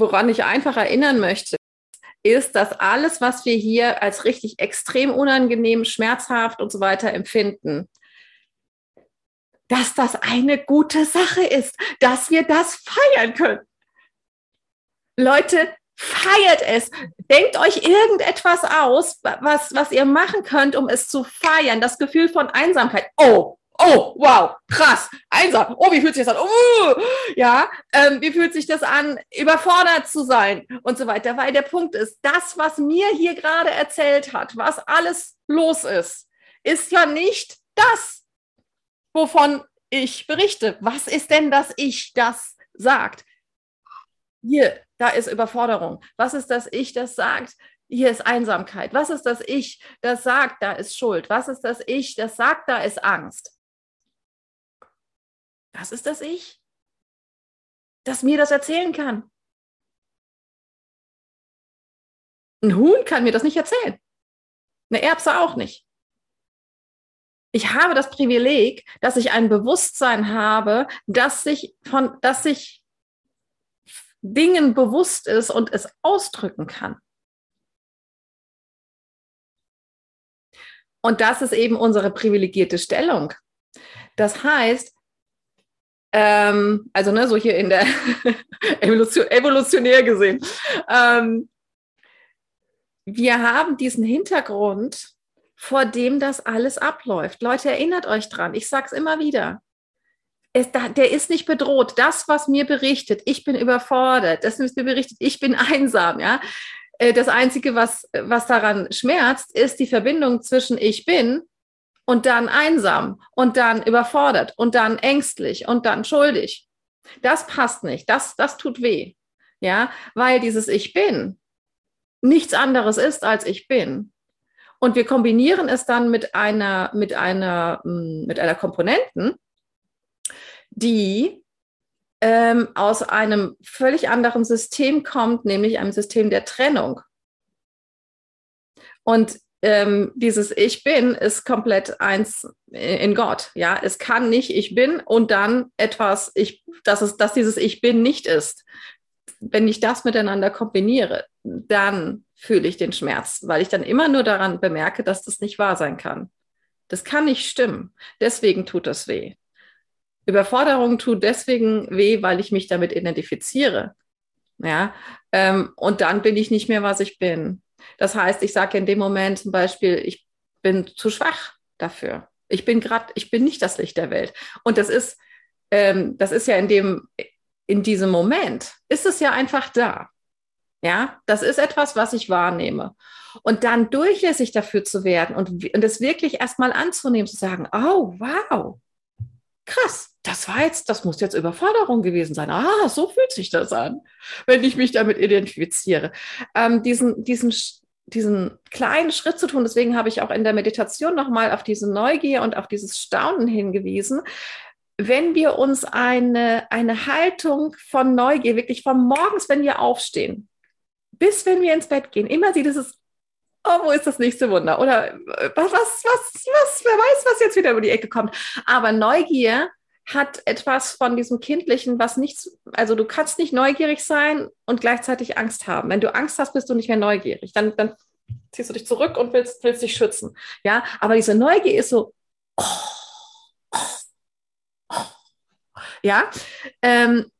woran ich einfach erinnern möchte, ist, dass alles, was wir hier als richtig extrem unangenehm, schmerzhaft und so weiter empfinden, dass das eine gute Sache ist, dass wir das feiern können. Leute, feiert es. Denkt euch irgendetwas aus, was, was ihr machen könnt, um es zu feiern. Das Gefühl von Einsamkeit. Oh, oh, wow, krass, einsam. Oh, wie fühlt sich das an? Uh, ja, ähm, wie fühlt sich das an, überfordert zu sein und so weiter. Weil der Punkt ist, das, was mir hier gerade erzählt hat, was alles los ist, ist ja nicht das, wovon ich berichte. Was ist denn das Ich, das sagt? Hier, da ist Überforderung. Was ist das Ich, das sagt? Hier ist Einsamkeit. Was ist das Ich, das sagt, da ist Schuld? Was ist das Ich, das sagt, da ist Angst? Das ist das Ich, das mir das erzählen kann. Ein Huhn kann mir das nicht erzählen. Eine Erbse auch nicht ich habe das Privileg, dass ich ein Bewusstsein habe, dass sich von, dass sich Dingen bewusst ist und es ausdrücken kann. Und das ist eben unsere privilegierte Stellung. Das heißt, ähm, also ne, so hier in der Evolution, evolutionär gesehen, ähm, wir haben diesen Hintergrund, vor dem das alles abläuft. Leute, erinnert euch dran, ich sage es immer wieder. Es, der ist nicht bedroht. Das, was mir berichtet, ich bin überfordert, das, was mir berichtet, ich bin einsam, ja. Äh, das Einzige, was, was daran schmerzt, ist die Verbindung zwischen ich bin und dann einsam und dann überfordert und dann ängstlich und dann schuldig. Das passt nicht. Das, das tut weh. Ja, weil dieses Ich bin nichts anderes ist als ich bin. Und wir kombinieren es dann mit einer, mit einer, mm, mit einer Komponenten, die ähm, aus einem völlig anderen System kommt, nämlich einem System der Trennung. Und ähm, dieses Ich bin ist komplett eins in Gott. Ja, es kann nicht Ich bin und dann etwas, ich, dass es, dass dieses Ich bin nicht ist. Wenn ich das miteinander kombiniere, dann fühle ich den Schmerz, weil ich dann immer nur daran bemerke, dass das nicht wahr sein kann. Das kann nicht stimmen. Deswegen tut das weh. Überforderung tut deswegen weh, weil ich mich damit identifiziere. Ja, ähm, und dann bin ich nicht mehr, was ich bin. Das heißt, ich sage in dem Moment zum Beispiel, ich bin zu schwach dafür. Ich bin gerade, ich bin nicht das Licht der Welt. Und das ist, ähm, das ist ja in dem, in diesem Moment, ist es ja einfach da. Ja, das ist etwas, was ich wahrnehme. Und dann durchlässig dafür zu werden und, und es wirklich erstmal anzunehmen, zu sagen, oh, wow, krass, das war jetzt, das muss jetzt Überforderung gewesen sein. Ah, so fühlt sich das an, wenn ich mich damit identifiziere. Ähm, diesen, diesen, diesen kleinen Schritt zu tun, deswegen habe ich auch in der Meditation nochmal auf diese Neugier und auf dieses Staunen hingewiesen. Wenn wir uns eine, eine Haltung von Neugier, wirklich von morgens, wenn wir aufstehen, bis wenn wir ins Bett gehen, immer sie dieses, oh, wo ist das nächste Wunder? Oder äh, was, was, was, was, wer weiß, was jetzt wieder über die Ecke kommt. Aber Neugier hat etwas von diesem Kindlichen, was nichts, also du kannst nicht neugierig sein und gleichzeitig Angst haben. Wenn du Angst hast, bist du nicht mehr neugierig. Dann, dann ziehst du dich zurück und willst, willst dich schützen. Ja, aber diese Neugier ist so, ja, ähm,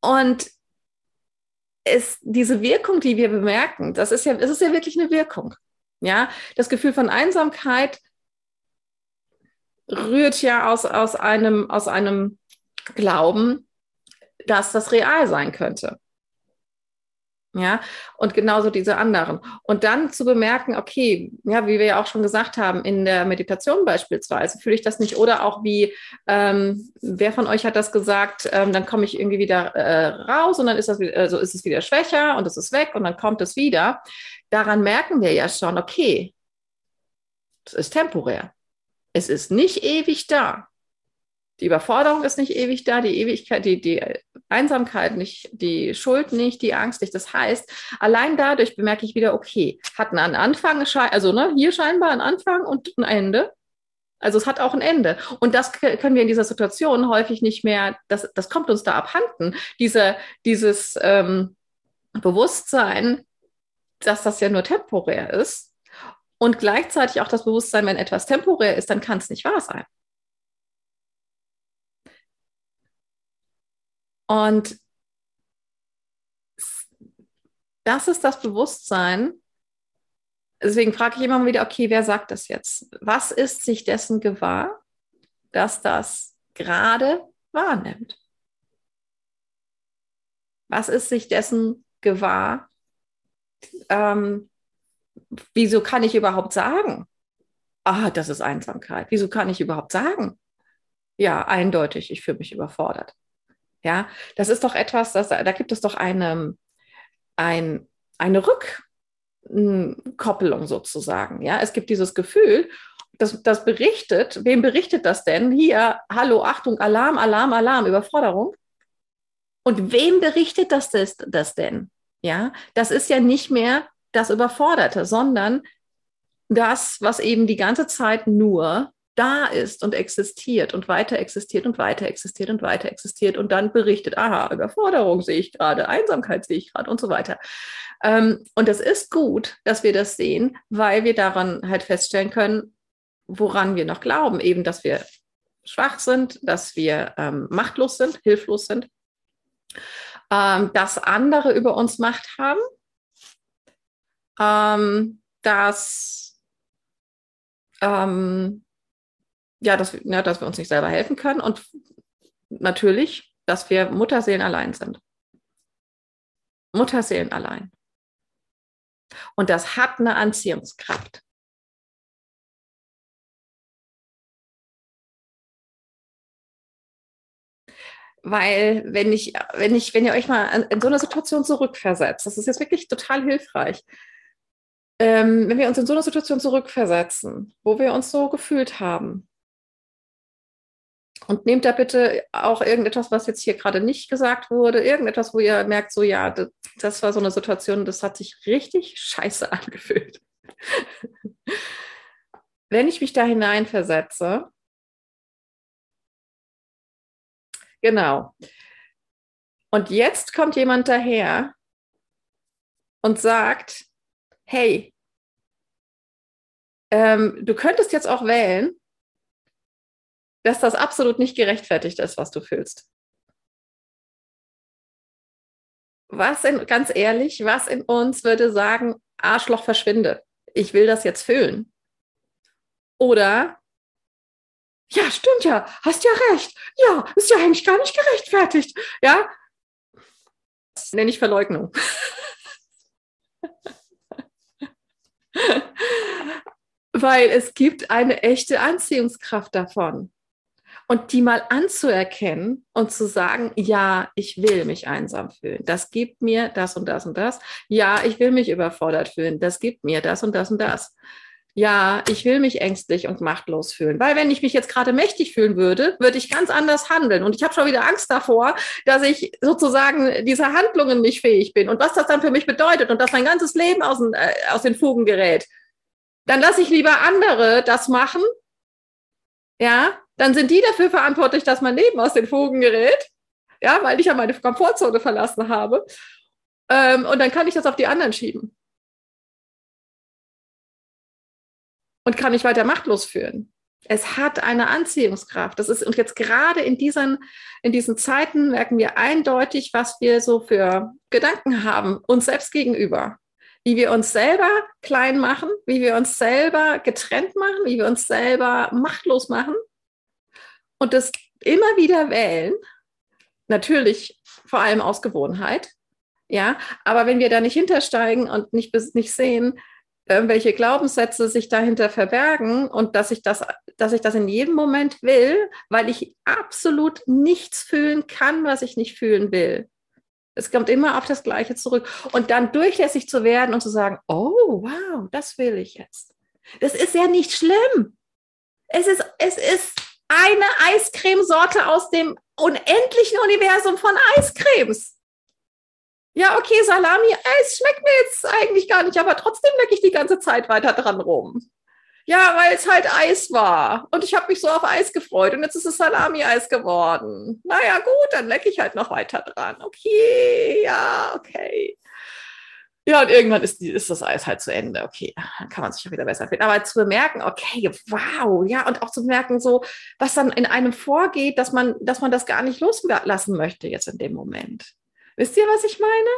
und ist diese Wirkung, die wir bemerken, das ist ja, es ist ja wirklich eine Wirkung. Ja, das Gefühl von Einsamkeit rührt ja aus, aus einem, aus einem Glauben, dass das real sein könnte. Ja, und genauso diese anderen. Und dann zu bemerken, okay, ja, wie wir ja auch schon gesagt haben, in der Meditation beispielsweise fühle ich das nicht. Oder auch wie, ähm, wer von euch hat das gesagt, ähm, dann komme ich irgendwie wieder äh, raus und dann ist das also ist es wieder schwächer und es ist weg und dann kommt es wieder. Daran merken wir ja schon, okay, es ist temporär. Es ist nicht ewig da. Die Überforderung ist nicht ewig da, die Ewigkeit, die, die Einsamkeit nicht, die Schuld nicht, die Angst nicht. Das heißt, allein dadurch bemerke ich wieder, okay, hatten einen Anfang, also ne, hier scheinbar ein Anfang und ein Ende. Also es hat auch ein Ende. Und das können wir in dieser Situation häufig nicht mehr, das, das kommt uns da abhanden. Diese, dieses ähm, Bewusstsein, dass das ja nur temporär ist und gleichzeitig auch das Bewusstsein, wenn etwas temporär ist, dann kann es nicht wahr sein. Und das ist das Bewusstsein. Deswegen frage ich immer wieder, okay, wer sagt das jetzt? Was ist sich dessen gewahr, dass das gerade wahrnimmt? Was ist sich dessen gewahr? Ähm, wieso kann ich überhaupt sagen, ah, das ist Einsamkeit? Wieso kann ich überhaupt sagen, ja, eindeutig, ich fühle mich überfordert? Ja, das ist doch etwas, das, da gibt es doch eine, ein, eine Rückkoppelung sozusagen. Ja, es gibt dieses Gefühl, das, das berichtet, wem berichtet das denn? Hier, hallo, Achtung, Alarm, Alarm, Alarm, Überforderung. Und wem berichtet das, das, das denn? Ja, das ist ja nicht mehr das Überforderte, sondern das, was eben die ganze Zeit nur da ist und existiert und weiter existiert und weiter existiert und weiter existiert und dann berichtet, aha, Überforderung sehe ich gerade, Einsamkeit sehe ich gerade und so weiter. Ähm, und es ist gut, dass wir das sehen, weil wir daran halt feststellen können, woran wir noch glauben, eben, dass wir schwach sind, dass wir ähm, machtlos sind, hilflos sind, ähm, dass andere über uns Macht haben, ähm, dass ähm, ja, dass, ja, dass wir uns nicht selber helfen können und natürlich, dass wir Mutterseelen allein sind. Mutterseelen allein. Und das hat eine Anziehungskraft. Weil wenn ich, wenn ich, wenn ihr euch mal in, in so eine Situation zurückversetzt, das ist jetzt wirklich total hilfreich. Ähm, wenn wir uns in so eine Situation zurückversetzen, wo wir uns so gefühlt haben, und nehmt da bitte auch irgendetwas, was jetzt hier gerade nicht gesagt wurde, irgendetwas, wo ihr merkt, so ja, das, das war so eine Situation, das hat sich richtig scheiße angefühlt. Wenn ich mich da hineinversetze, genau. Und jetzt kommt jemand daher und sagt, hey, ähm, du könntest jetzt auch wählen, dass das absolut nicht gerechtfertigt ist, was du fühlst. Was in, ganz ehrlich, was in uns würde sagen, Arschloch verschwinde. Ich will das jetzt fühlen. Oder, ja, stimmt ja, hast ja recht. Ja, ist ja eigentlich gar nicht gerechtfertigt. Ja, das nenne ich Verleugnung. Weil es gibt eine echte Anziehungskraft davon und die mal anzuerkennen und zu sagen, ja, ich will mich einsam fühlen. Das gibt mir das und das und das. Ja, ich will mich überfordert fühlen. Das gibt mir das und das und das. Ja, ich will mich ängstlich und machtlos fühlen. Weil wenn ich mich jetzt gerade mächtig fühlen würde, würde ich ganz anders handeln. Und ich habe schon wieder Angst davor, dass ich sozusagen dieser Handlungen nicht fähig bin und was das dann für mich bedeutet und dass mein ganzes Leben aus den, äh, aus den Fugen gerät. Dann lasse ich lieber andere das machen, ja, dann sind die dafür verantwortlich, dass mein Leben aus den Fugen gerät, ja, weil ich ja meine Komfortzone verlassen habe. Ähm, und dann kann ich das auf die anderen schieben. Und kann mich weiter machtlos führen. Es hat eine Anziehungskraft. Das ist, und jetzt gerade in diesen, in diesen Zeiten merken wir eindeutig, was wir so für Gedanken haben, uns selbst gegenüber. Wie wir uns selber klein machen, wie wir uns selber getrennt machen, wie wir uns selber machtlos machen und das immer wieder wählen, natürlich vor allem aus Gewohnheit, ja, aber wenn wir da nicht hintersteigen und nicht, nicht sehen, welche Glaubenssätze sich dahinter verbergen und dass ich das, dass ich das in jedem Moment will, weil ich absolut nichts fühlen kann, was ich nicht fühlen will. Es kommt immer auf das Gleiche zurück. Und dann durchlässig zu werden und zu sagen, oh, wow, das will ich jetzt. Das ist ja nicht schlimm. Es ist, es ist eine Eiscremesorte aus dem unendlichen Universum von Eiscremes. Ja, okay, Salami-Eis schmeckt mir jetzt eigentlich gar nicht, aber trotzdem lecke ich die ganze Zeit weiter dran rum. Ja, weil es halt Eis war. Und ich habe mich so auf Eis gefreut. Und jetzt ist es Salami-Eis geworden. Naja, gut, dann lecke ich halt noch weiter dran. Okay, ja, okay. Ja, und irgendwann ist, die, ist das Eis halt zu Ende. Okay, dann kann man sich ja wieder besser finden. Aber zu bemerken, okay, wow, ja, und auch zu bemerken, so, was dann in einem vorgeht, dass man, dass man das gar nicht loslassen möchte jetzt in dem Moment. Wisst ihr, was ich meine?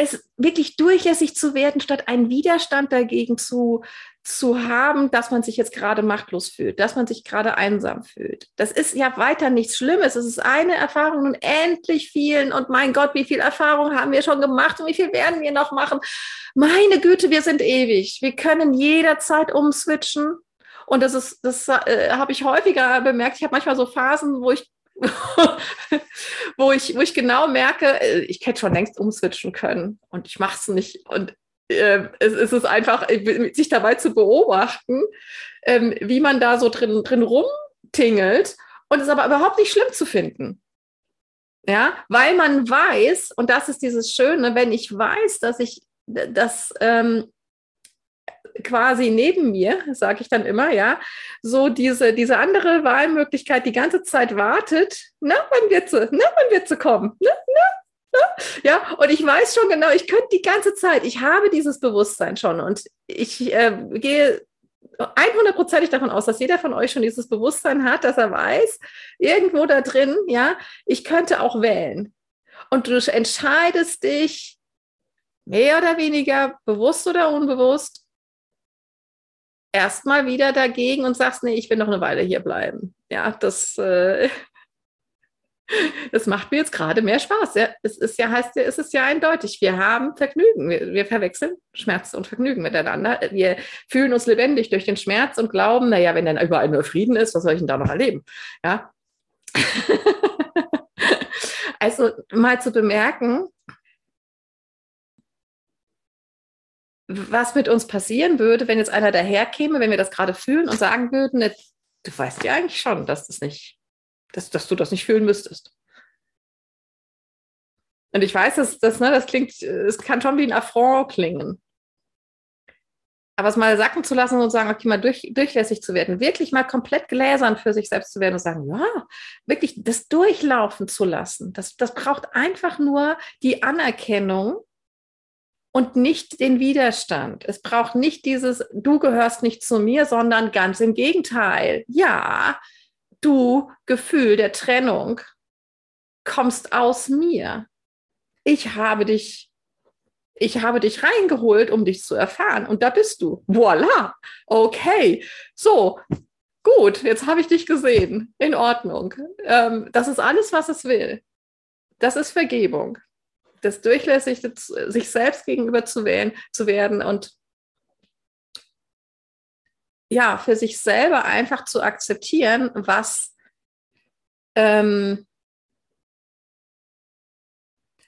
es wirklich durchlässig zu werden, statt einen Widerstand dagegen zu, zu haben, dass man sich jetzt gerade machtlos fühlt, dass man sich gerade einsam fühlt. Das ist ja weiter nichts Schlimmes. Es ist eine Erfahrung und endlich vielen. Und mein Gott, wie viel Erfahrung haben wir schon gemacht und wie viel werden wir noch machen? Meine Güte, wir sind ewig. Wir können jederzeit umswitchen. Und das ist, das äh, habe ich häufiger bemerkt. Ich habe manchmal so Phasen, wo ich wo, ich, wo ich genau merke, äh, ich hätte schon längst umswitchen können und ich mache es nicht. Und äh, es, es, ist einfach, sich dabei zu beobachten, ähm, wie man da so drin, drin rumtingelt und es aber überhaupt nicht schlimm zu finden. Ja, weil man weiß, und das ist dieses Schöne, wenn ich weiß, dass ich, dass ähm, quasi neben mir, sage ich dann immer, ja, so diese, diese andere Wahlmöglichkeit die ganze Zeit wartet, na, wann wird sie, na, wann wird sie kommen, na, na, na, ja, und ich weiß schon genau, ich könnte die ganze Zeit, ich habe dieses Bewusstsein schon und ich äh, gehe 100%ig davon aus, dass jeder von euch schon dieses Bewusstsein hat, dass er weiß, irgendwo da drin, ja, ich könnte auch wählen. Und du entscheidest dich mehr oder weniger bewusst oder unbewusst erstmal wieder dagegen und sagst, nee, ich will noch eine Weile hier bleiben. Ja, das, äh, das macht mir jetzt gerade mehr Spaß. Ja, es ist ja, heißt ja, es ist ja eindeutig. Wir haben Vergnügen. Wir, wir, verwechseln Schmerz und Vergnügen miteinander. Wir fühlen uns lebendig durch den Schmerz und glauben, naja, wenn dann überall nur Frieden ist, was soll ich denn da noch erleben? Ja. also mal zu bemerken, was mit uns passieren würde, wenn jetzt einer daherkäme, wenn wir das gerade fühlen und sagen würden, du weißt ja eigentlich schon, dass das nicht, dass, dass du das nicht fühlen müsstest. Und ich weiß, dass das, ne, das klingt, es kann schon wie ein Affront klingen. Aber es mal sacken zu lassen und sagen, okay, mal durch, durchlässig zu werden, wirklich mal komplett gläsern für sich selbst zu werden und sagen, ja, wirklich das durchlaufen zu lassen, das, das braucht einfach nur die Anerkennung, und nicht den Widerstand. Es braucht nicht dieses, du gehörst nicht zu mir, sondern ganz im Gegenteil. Ja, du Gefühl der Trennung kommst aus mir. Ich habe dich, ich habe dich reingeholt, um dich zu erfahren. Und da bist du. Voila. Okay. So. Gut, jetzt habe ich dich gesehen. In Ordnung. Ähm, das ist alles, was es will. Das ist Vergebung das durchlässig sich selbst gegenüber zu, wählen, zu werden und ja, für sich selber einfach zu akzeptieren, was ähm,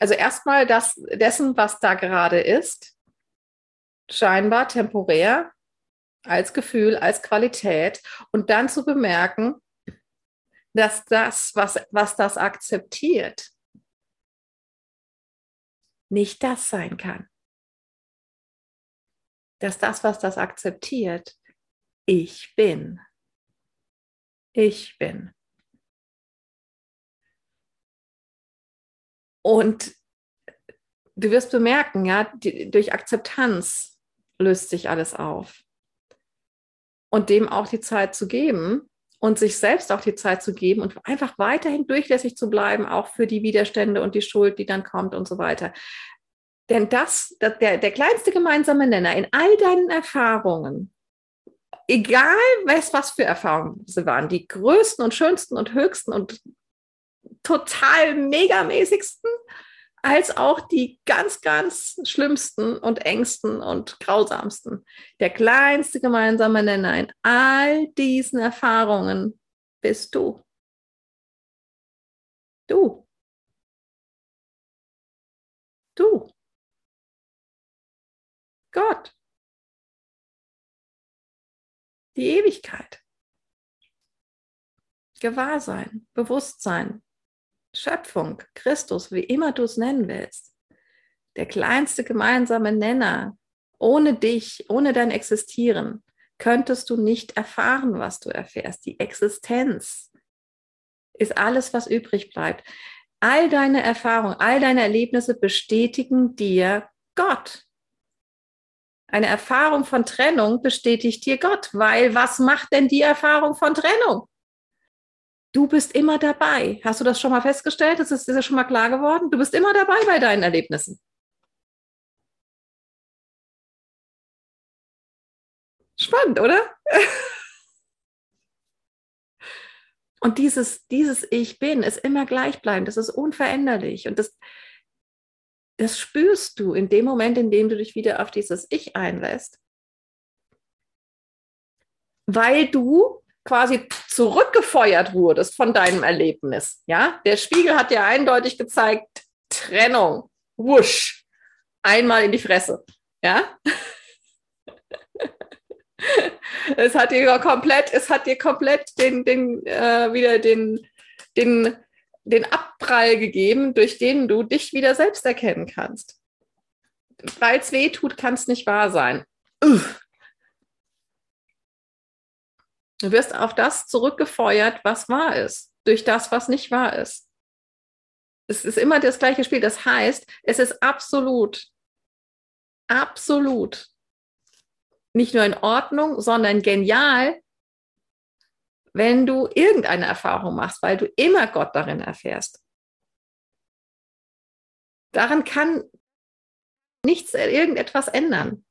also erstmal das dessen, was da gerade ist, scheinbar temporär, als Gefühl, als Qualität und dann zu bemerken, dass das, was, was das akzeptiert, nicht das sein kann. Dass das, was das akzeptiert, ich bin. Ich bin. Und du wirst bemerken, ja, die, durch Akzeptanz löst sich alles auf. Und dem auch die Zeit zu geben, und sich selbst auch die Zeit zu geben und einfach weiterhin durchlässig zu bleiben, auch für die Widerstände und die Schuld, die dann kommt und so weiter. Denn das, der, der kleinste gemeinsame Nenner in all deinen Erfahrungen, egal was, was für Erfahrungen sie waren, die größten und schönsten und höchsten und total megamäßigsten, als auch die ganz, ganz schlimmsten und engsten und grausamsten. Der kleinste gemeinsame Nenner in all diesen Erfahrungen bist du. Du. Du. Gott. Die Ewigkeit. Gewahrsein, Bewusstsein, Schöpfung, Christus, wie immer du es nennen willst, der kleinste gemeinsame Nenner Ohne dich, ohne dein Existieren, könntest du nicht erfahren, was du erfährst. Die Existenz ist alles, was übrig bleibt. All deine Erfahrungen, all deine Erlebnisse bestätigen dir Gott. Eine Erfahrung von Trennung bestätigt dir Gott, weil was macht denn die Erfahrung von Trennung? Du bist immer dabei. Hast du das schon mal festgestellt? Das ist dir schon mal klar geworden? Du bist immer dabei bei deinen Erlebnissen. Spannend, oder? Und dieses, dieses Ich bin ist immer gleichbleibend, das ist unveränderlich. Und das, das spürst du in dem Moment, in dem du dich wieder auf dieses Ich einlässt. Weil du quasi zurückgefeuert wurdest von deinem Erlebnis. Ja, der Spiegel hat dir eindeutig gezeigt, Trennung, wusch, einmal in die Fresse. Ja, es hat dir komplett, es hat dir komplett den, den äh, wieder den, den, den Abprall gegeben, durch den du dich wieder selbst erkennen kannst. Weil es weh tut, kann es nicht wahr sein. Uff. Du wirst auf das zurückgefeuert, was wahr ist, durch das, was nicht wahr ist. Es ist immer das gleiche Spiel. Das heißt, es ist absolut, absolut nicht nur in Ordnung, sondern genial, wenn du irgendeine Erfahrung machst, weil du immer Gott darin erfährst. Daran kann nichts, irgendetwas ändern.